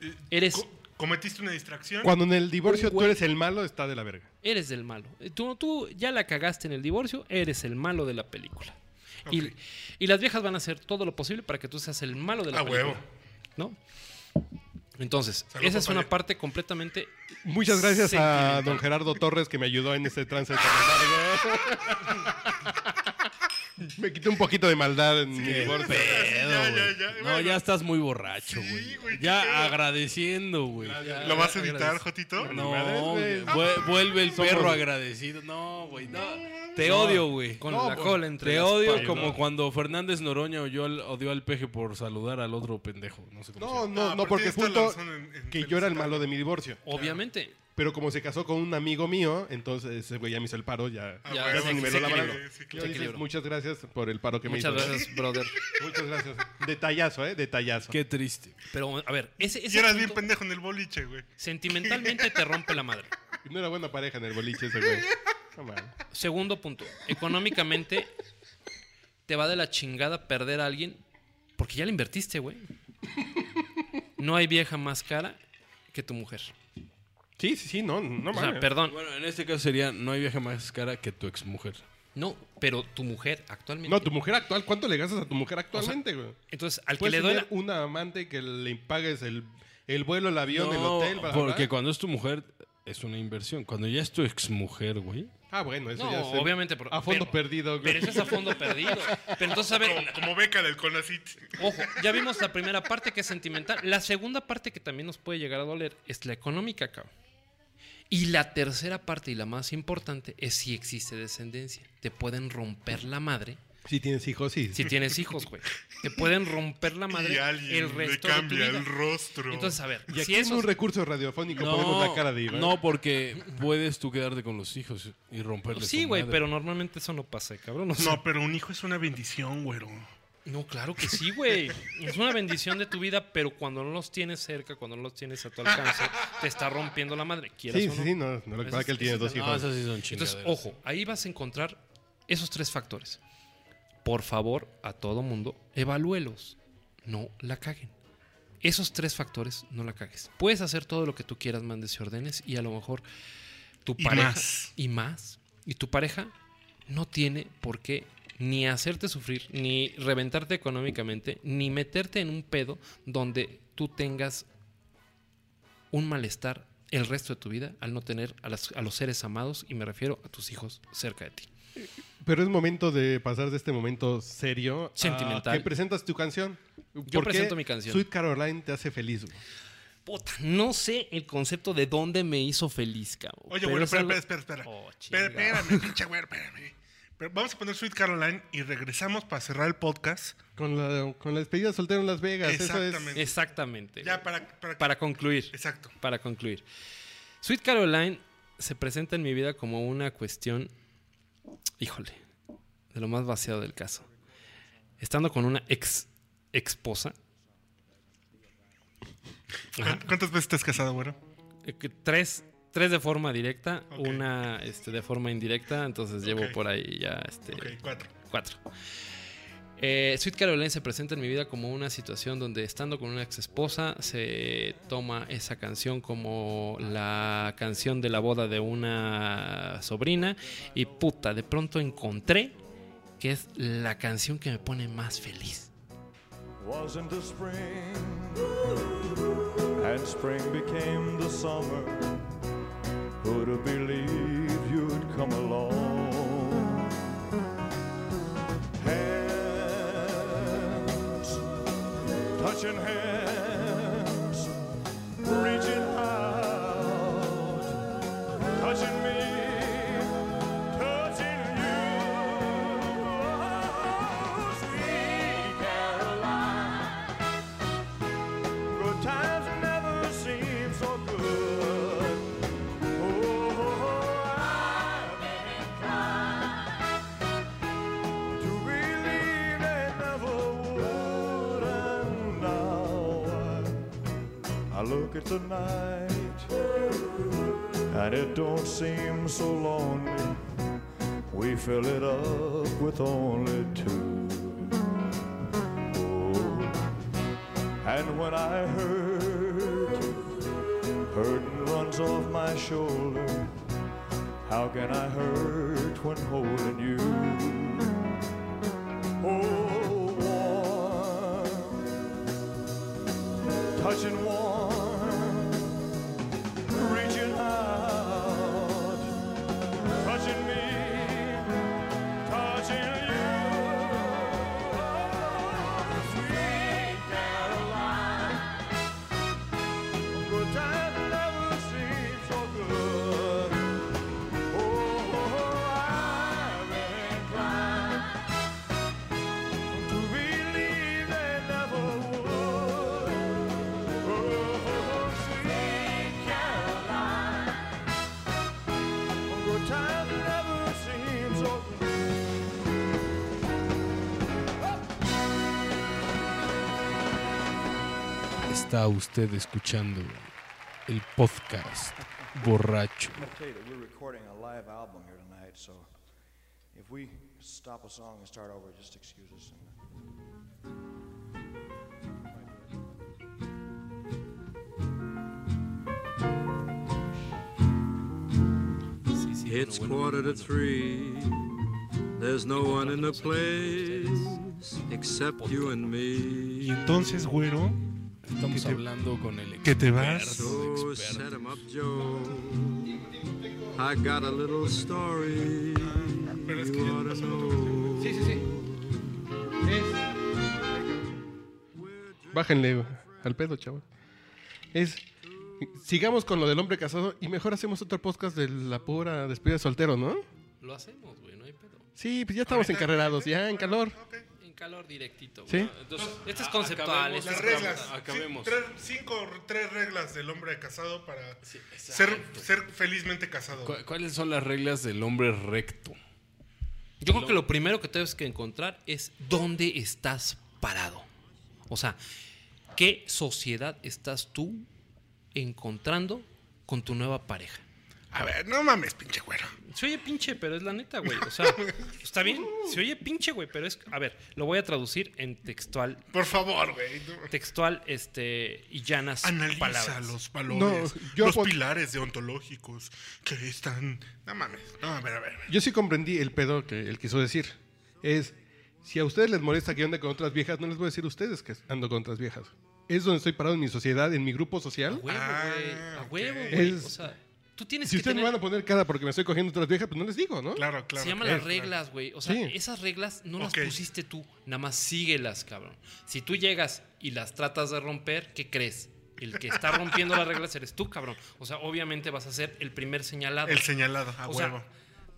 eh, Eres- co- cometiste una distracción. Cuando en el divorcio tú eres el malo, está de la verga. Eres del malo. Tú, tú ya la cagaste en el divorcio, eres el malo de la película. Y, y las viejas van a hacer todo lo posible para que tú seas el malo de la A película. huevo. ¿No? Entonces, Salud, esa es una parte completamente. Muchas gracias a don Gerardo Torres que me ayudó en este trance tan [laughs] largo. [laughs] me quité un poquito de maldad en mi divorcio. Pedo, ya, güey. ya, ya, No, bueno. ya estás muy borracho, güey. ya agradeciendo, güey. ¿Lo vas a editar. Jotito? No, vuelve el Somos- perro agradecido. No, güey, no. Te No, odio, güey. Con No, la cola entre Te odio como cuando Fernández Noroña odió al, odió al peje por saludar al otro pendejo. No sé cómo se No, llama. no, Ah, no, porque punto en- en que yo era el malo de mi divorcio. Obviamente. Pero como se casó con un amigo mío, entonces ese güey ya me hizo el paro, ya, Ah, Ya, ya se niveló la sí, mano. sí, sí, Yo claro. dije, equilibrio. muchas gracias por el paro que Muchas me hizo. gracias, [laughs] brother. Muchas gracias. Detallazo, ¿eh? Detallazo. Qué triste. Pero, a ver, ese, ese Y eras bien punto, pendejo en el boliche, güey. sentimentalmente te rompe la madre. [laughs] No era buena pareja en el boliche ese güey. No mames. Segundo punto. Económicamente te va de la chingada perder a alguien porque ya le invertiste, güey. No hay vieja más cara que tu mujer. Sí, sí, sí, no, no O sea, mames. perdón. Bueno, en este caso sería, no hay viaje más cara que tu exmujer. No, pero tu mujer actualmente. No, tu mujer actual, ¿cuánto le gastas a tu mujer actualmente, güey? Entonces, al que le duele. tener una amante que le pagues el, el vuelo, el avión, el hotel, bla, bla, porque bla. cuando es tu mujer, es una inversión. Cuando ya es tu exmujer, güey. Ah, bueno, eso No, ya es obviamente. pero- a fondo pero- perdido. güey. Pero eso es a fondo perdido. Pero entonces, a ver, Como, como beca del CONACIT. Ojo, ya vimos la primera parte que es sentimental. La segunda parte que también nos puede llegar a doler es la económica, cabrón. Y la tercera parte y la más importante es si existe descendencia. Te pueden romper la madre Si tienes hijos, sí. si tienes hijos, güey. Te pueden romper la Y madre alguien el le resto de tu cambia vida. el rostro. Entonces, a ver, Y aquí si en eso un recurso radiofónico ponemos la cara de Iván. No, porque puedes tú quedarte con los hijos y romperles Sí, güey, pero normalmente eso no pasa, cabrón. O sea, no, pero un hijo es una bendición, güero. No, claro que sí, güey. Es una bendición de tu vida, pero cuando no los tienes cerca, cuando no los tienes a tu alcance, te está rompiendo la madre. Quieras Sí, o sí, no. sí, no, no lo que pasa es que él tiene dos No, hijos. esas sí son Entonces, ojo, ahí vas a encontrar esos tres factores. Por favor, a todo mundo, evalúelos. No la caguen. Esos tres factores, no la cagues. Puedes hacer todo lo que tú quieras, mandes y ordenes, y a lo mejor tu Y pareja. más. Y más. Y tu pareja no tiene por qué ni hacerte sufrir, ni reventarte económicamente, ni meterte en un pedo donde tú tengas un malestar el resto de tu vida al no tener a, las- a los seres amados, y me refiero a tus hijos cerca de ti. Pero es momento de pasar de este momento serio Sentimental. a que presentas tu canción. Yo ¿Por qué presento mi canción. Sweet Caroline te hace feliz. güey? Puta, no sé el concepto de dónde me hizo feliz, cabrón. Oye, es espera, algo- espera, espera, espera. Oh, espérame, pinche güero, espérame. Pero vamos a poner Sweet Caroline y regresamos para cerrar el podcast. Con la, con la despedida soltero en Las Vegas. Eso es. Exactamente. Exactamente. Ya para, para, Para concluir. Exacto. Para concluir. Sweet Caroline se presenta en mi vida como una cuestión, híjole, de lo más vaciado del caso. Estando con una ex esposa. Ajá. ¿Cu- ¿Cuántas veces te has casado, güero? Eh, Tres, tres de forma directa, una este, de forma indirecta, entonces llevo por ahí ya este, Ok, cuatro. cuatro. Eh, Sweet Caroline se presenta en mi vida como una situación donde estando con una ex esposa se toma esa canción como la canción de la boda de una sobrina y puta, de pronto encontré que es la canción que me pone más feliz. was into spring, and spring became the summer. I look at the night, and it don't seem so lonely. We fill it up with only two. Oh, and when I hurt, hurting runs off my shoulder. How can I hurt when holding you? Oh, warm, touching Está usted escuchando el podcast borracho. I tell you that we're recording a live album here tonight, so if we stop a song and start over, just excuse us. It's quarter to three. There's no one in the place except you and Y me. entonces, güero, Estamos hablando con el que te vas. experto, So experto. set 'em up, Joe. I got a little story. Pero es que pasó know. Sí, sí, sí. Bájenle al pedo, chaval. Es. Sigamos con lo del hombre casado y mejor hacemos otro podcast de la pura despedida de soltero, ¿no? Lo hacemos, güey, no hay pedo. Sí, pues ya estamos encarrerados, ya en calor. Calor directo. ¿Sí? Entonces, este es conceptual. acabemos este Las es reglas. Acabemos. Sí, tres, cinco, tres reglas del hombre casado para ser, ser felizmente casado. ¿Cu- ¿Cuáles son las reglas del hombre recto? Yo creo que lo primero que tienes que encontrar es dónde estás parado. O sea, ¿qué sociedad estás tú encontrando con tu nueva pareja? A ver, no mames, pinche güero. Se oye pinche, pero es la neta, güey. O sea, [laughs] está bien. Se oye pinche, güey, pero es. A ver, lo voy a traducir en textual. Por favor, güey. no. Textual, este. Y llanas Analiza palabras. los valores, No, yo los pon- pilares deontológicos que están. No mames. No, a ver, a ver. a ver. Yo sí comprendí el pedo que él quiso decir. Es, si a ustedes les molesta que yo ande con otras viejas, no les voy a decir a ustedes que ando con otras viejas. Es donde estoy parado en mi sociedad, en mi grupo A social. huevo, güey. Ah, A huevo, ok. güey. Es- O sea, tú tienes Si que ustedes me tener... van a poner cara porque me estoy cogiendo otras viejas, pues no les digo, ¿no? Claro, claro. Se llaman claro, las reglas, güey. O sea, Sí. esas reglas no las pusiste tú, nada más síguelas, cabrón. Si tú llegas y las tratas de romper, ¿qué crees? El que está rompiendo las reglas eres tú, cabrón. O sea, obviamente vas a ser el primer señalado. El señalado, a o huevo. sea,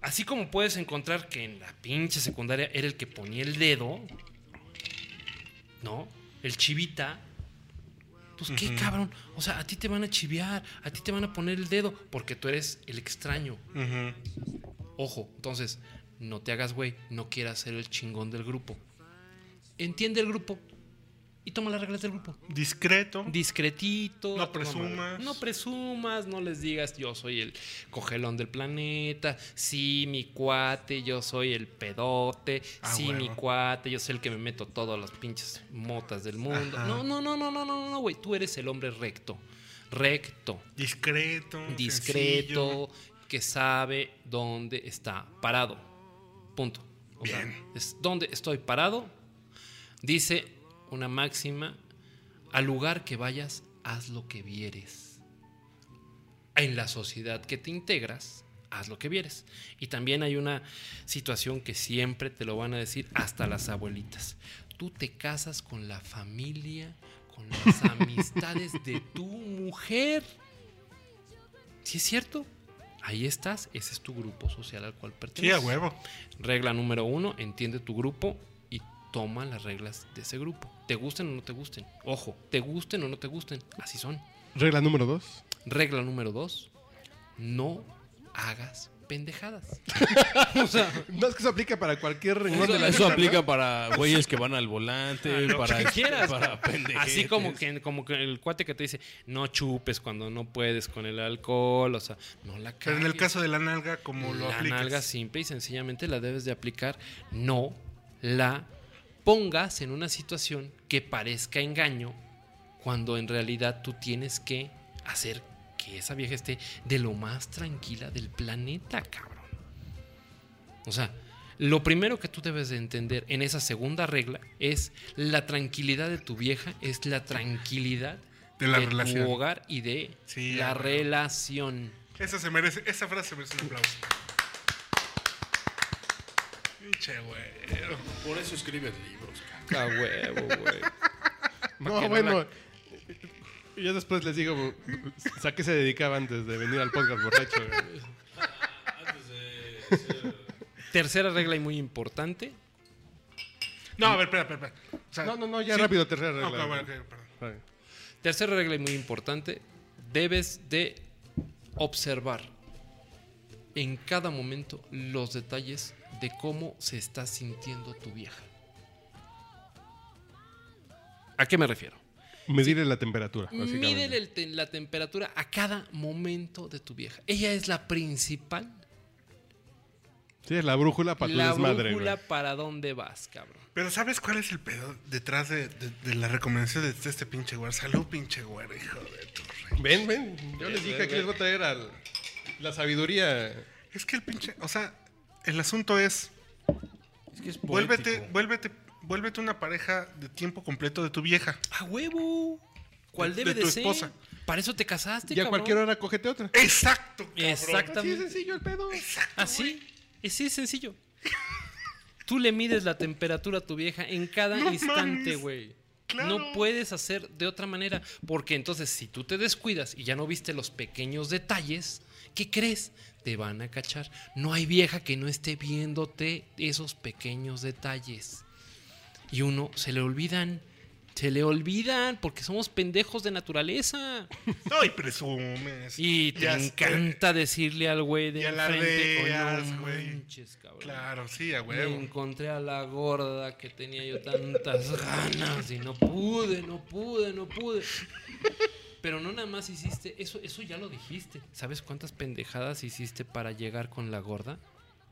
así como puedes encontrar que en la pinche secundaria era el que ponía el dedo, ¿no? El chivita. Pues qué cabrón. O sea, a ti te van a chiviar, a ti te van a poner el dedo, porque tú eres el extraño. Ojo, entonces, no te hagas güey, no quieras ser el chingón del grupo. Entiende el grupo y toma las reglas del grupo. Discreto. Discretito. No presumas. No presumas, no les digas yo soy el cogelón del planeta, sí, mi cuate, yo soy el pedote, Ah, sí, mi cuate, yo soy el que me meto todas las pinches motas del mundo. Ajá. No, no, no, no, no, no, no, güey, tú eres el hombre recto. Recto Discreto. discreto, sencillo. que sabe dónde está parado. Punto. O sea, Bien. es dónde estoy parado. Dice una máxima, al lugar que vayas, haz lo que vieres. En la sociedad que te integras, haz lo que vieres. Y también hay una situación que siempre te lo van a decir hasta las abuelitas. Tú te casas con la familia, con las [laughs] amistades de tu mujer. Si es cierto, ahí estás, ese es tu grupo social al cual Sí, perteneces. a huevo. Regla número uno, entiende tu grupo toma las reglas de ese grupo. Te gusten o no te gusten. Ojo, te gusten o no te gusten. Así son. Regla número dos. Regla número dos, no hagas pendejadas. [laughs] No es que se aplica para cualquier renglón Eso, de la eso vida, ¿no? aplica para güeyes que van al volante, [laughs] para, que quieras. para pendejetes. Así como que, como que el cuate que te dice, no chupes cuando no puedes con el alcohol, o sea, no la Pero en el cagues. caso de la nalga, como lo la aplicas. nalga simple y sencillamente la debes de aplicar. No la pongas en una situación que parezca engaño cuando en realidad tú tienes que hacer que esa vieja esté de lo más tranquila del planeta, cabrón. O sea, lo primero que tú debes de entender en esa segunda regla es la tranquilidad de tu vieja, es la tranquilidad De la tu relación. hogar y de Sí, la relación. Esa se merece, esa frase se merece un aplauso. Pinche güero. Por eso escribes libros, cabrón. A huevo, güey. [laughs] No, bueno. Yo después les digo, ¿a qué se dedicaba antes de venir al podcast borracho? güey? Tercera regla y muy importante. No, a ver, espera, espera. espera. O sea, No, no, no, ya sí. rápido, tercera regla. Bueno, perdón. Tercera regla y muy importante. Debes de observar en cada momento los detalles de cómo se está sintiendo tu vieja. ¿A qué me refiero? Medirle la temperatura. Mídele el te- la temperatura a cada momento de tu vieja. Ella es la principal. Sí, es la brújula para tu la desmadre, brújula güey. para dónde vas, cabrón. Pero ¿sabes cuál es el pedo detrás de, de, de la recomendación de este pinche güero? Salud, pinche güero, hijo de tu re- Ven, ven. Yo les dije que les voy a traer al- la sabiduría. Es que el pinche... O sea, el asunto es... Es que es Vuélvete, vuélvete, vuélvete una pareja de tiempo completo de tu vieja. ¡A huevo! ¿Cuál de- debe de de, tu ser? esposa. Para eso te casaste, Y a cabrón. cualquier hora cógete otra. Exacto, cabrón. Así Exactamente. es sencillo el pedo. Así. Así es sencillo. Tú le mides la temperatura a tu vieja en cada [laughs] No instante, mames. güey. Claro. No puedes hacer de otra manera. Porque entonces, si tú te descuidas y ya no viste los pequeños detalles, ¿qué crees? Te van a cachar. No hay vieja que no esté viéndote esos pequeños detalles. Y uno se le olvidan. Se le olvidan porque somos pendejos de naturaleza. [laughs] No, y presumes. Y te encanta decirle al güey de Y enfrente, alardeas, "Oye, no güey". manches, cabrón. Claro, sí, a Me huevo. encontré a la gorda que tenía yo tantas ganas y no pude, no pude, no pude. Pero no nada más hiciste, eso, eso ya lo dijiste. ¿Sabes cuántas pendejadas hiciste para llegar con la gorda?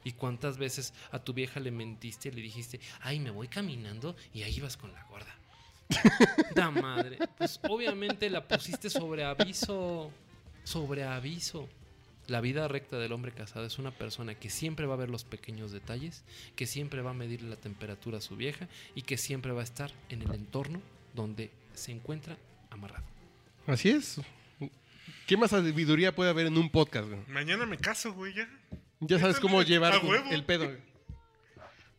¿Y cuántas veces a tu vieja le mentiste y le dijiste, ay, me voy caminando y ahí vas con la gorda? Da madre. Pues obviamente la pusiste sobre aviso. Sobre aviso. La vida recta del hombre casado es una persona que siempre va a ver los pequeños detalles, que siempre va a medirle la temperatura a su vieja y que siempre va a estar en el entorno donde se encuentra amarrado. Así es. ¿Qué más sabiduría puede haber en un podcast? güey? Mañana me caso, güey, ya. Ya sabes cómo llevar el pedo. güey.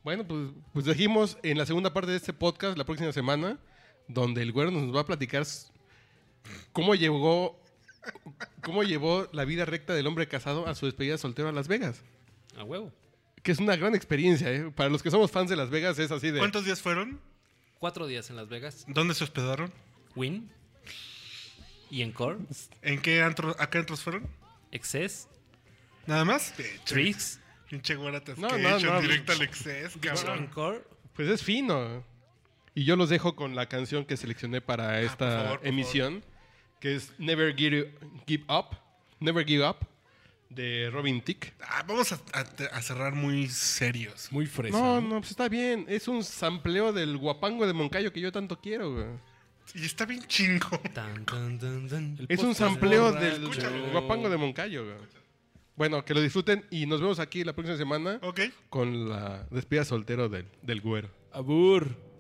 Bueno, pues, pues dijimos en la segunda parte de este podcast, la próxima semana, donde el güero nos va a platicar cómo llegó, cómo llevó la vida recta del hombre casado a su despedida soltero a Las Vegas. A huevo. Que es una gran experiencia, ¿eh? Para los que somos fans de Las Vegas es así de... ¿Cuántos días fueron? Cuatro días en Las Vegas. ¿Dónde se hospedaron? Win. Y Encore. ¿En qué antro, a qué antros fueron? Excess. ¿Nada más? Tricks. Pinche No, no, no. directo al exceso, cabrón. Encore. Pues es fino. Y yo los dejo con la canción que seleccioné para esta por favor, por emisión, que es Never Give, Give Up, Never Give Up, de Robin Thicke. Ah, vamos a, a- a cerrar muy serios. Muy fresa. No, no, pues está bien. Es un sampleo del guapango de Moncayo que yo tanto quiero, güey. Y está bien chingo. Tan, tan, tan, tan. El Es un sampleo del guapango de Moncayo, güey. Bueno, que lo disfruten y nos vemos aquí la próxima semana con la despedida soltero del, del güero. Abur.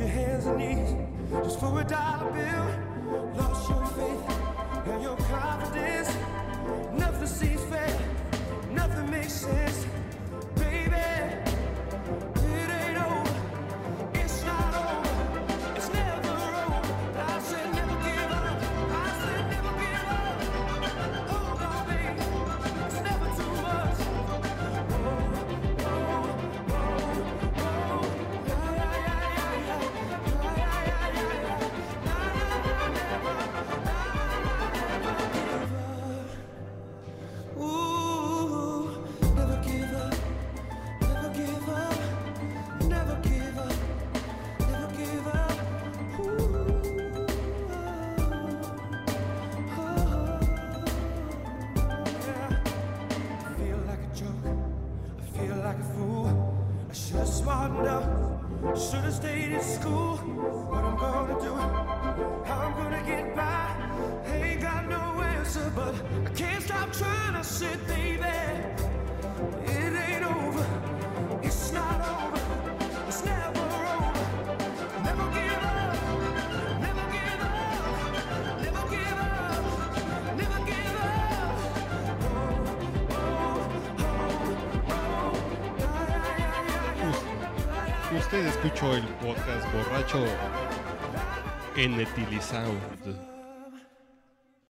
your hands and knees just for a dollar bill. escucho el podcast borracho en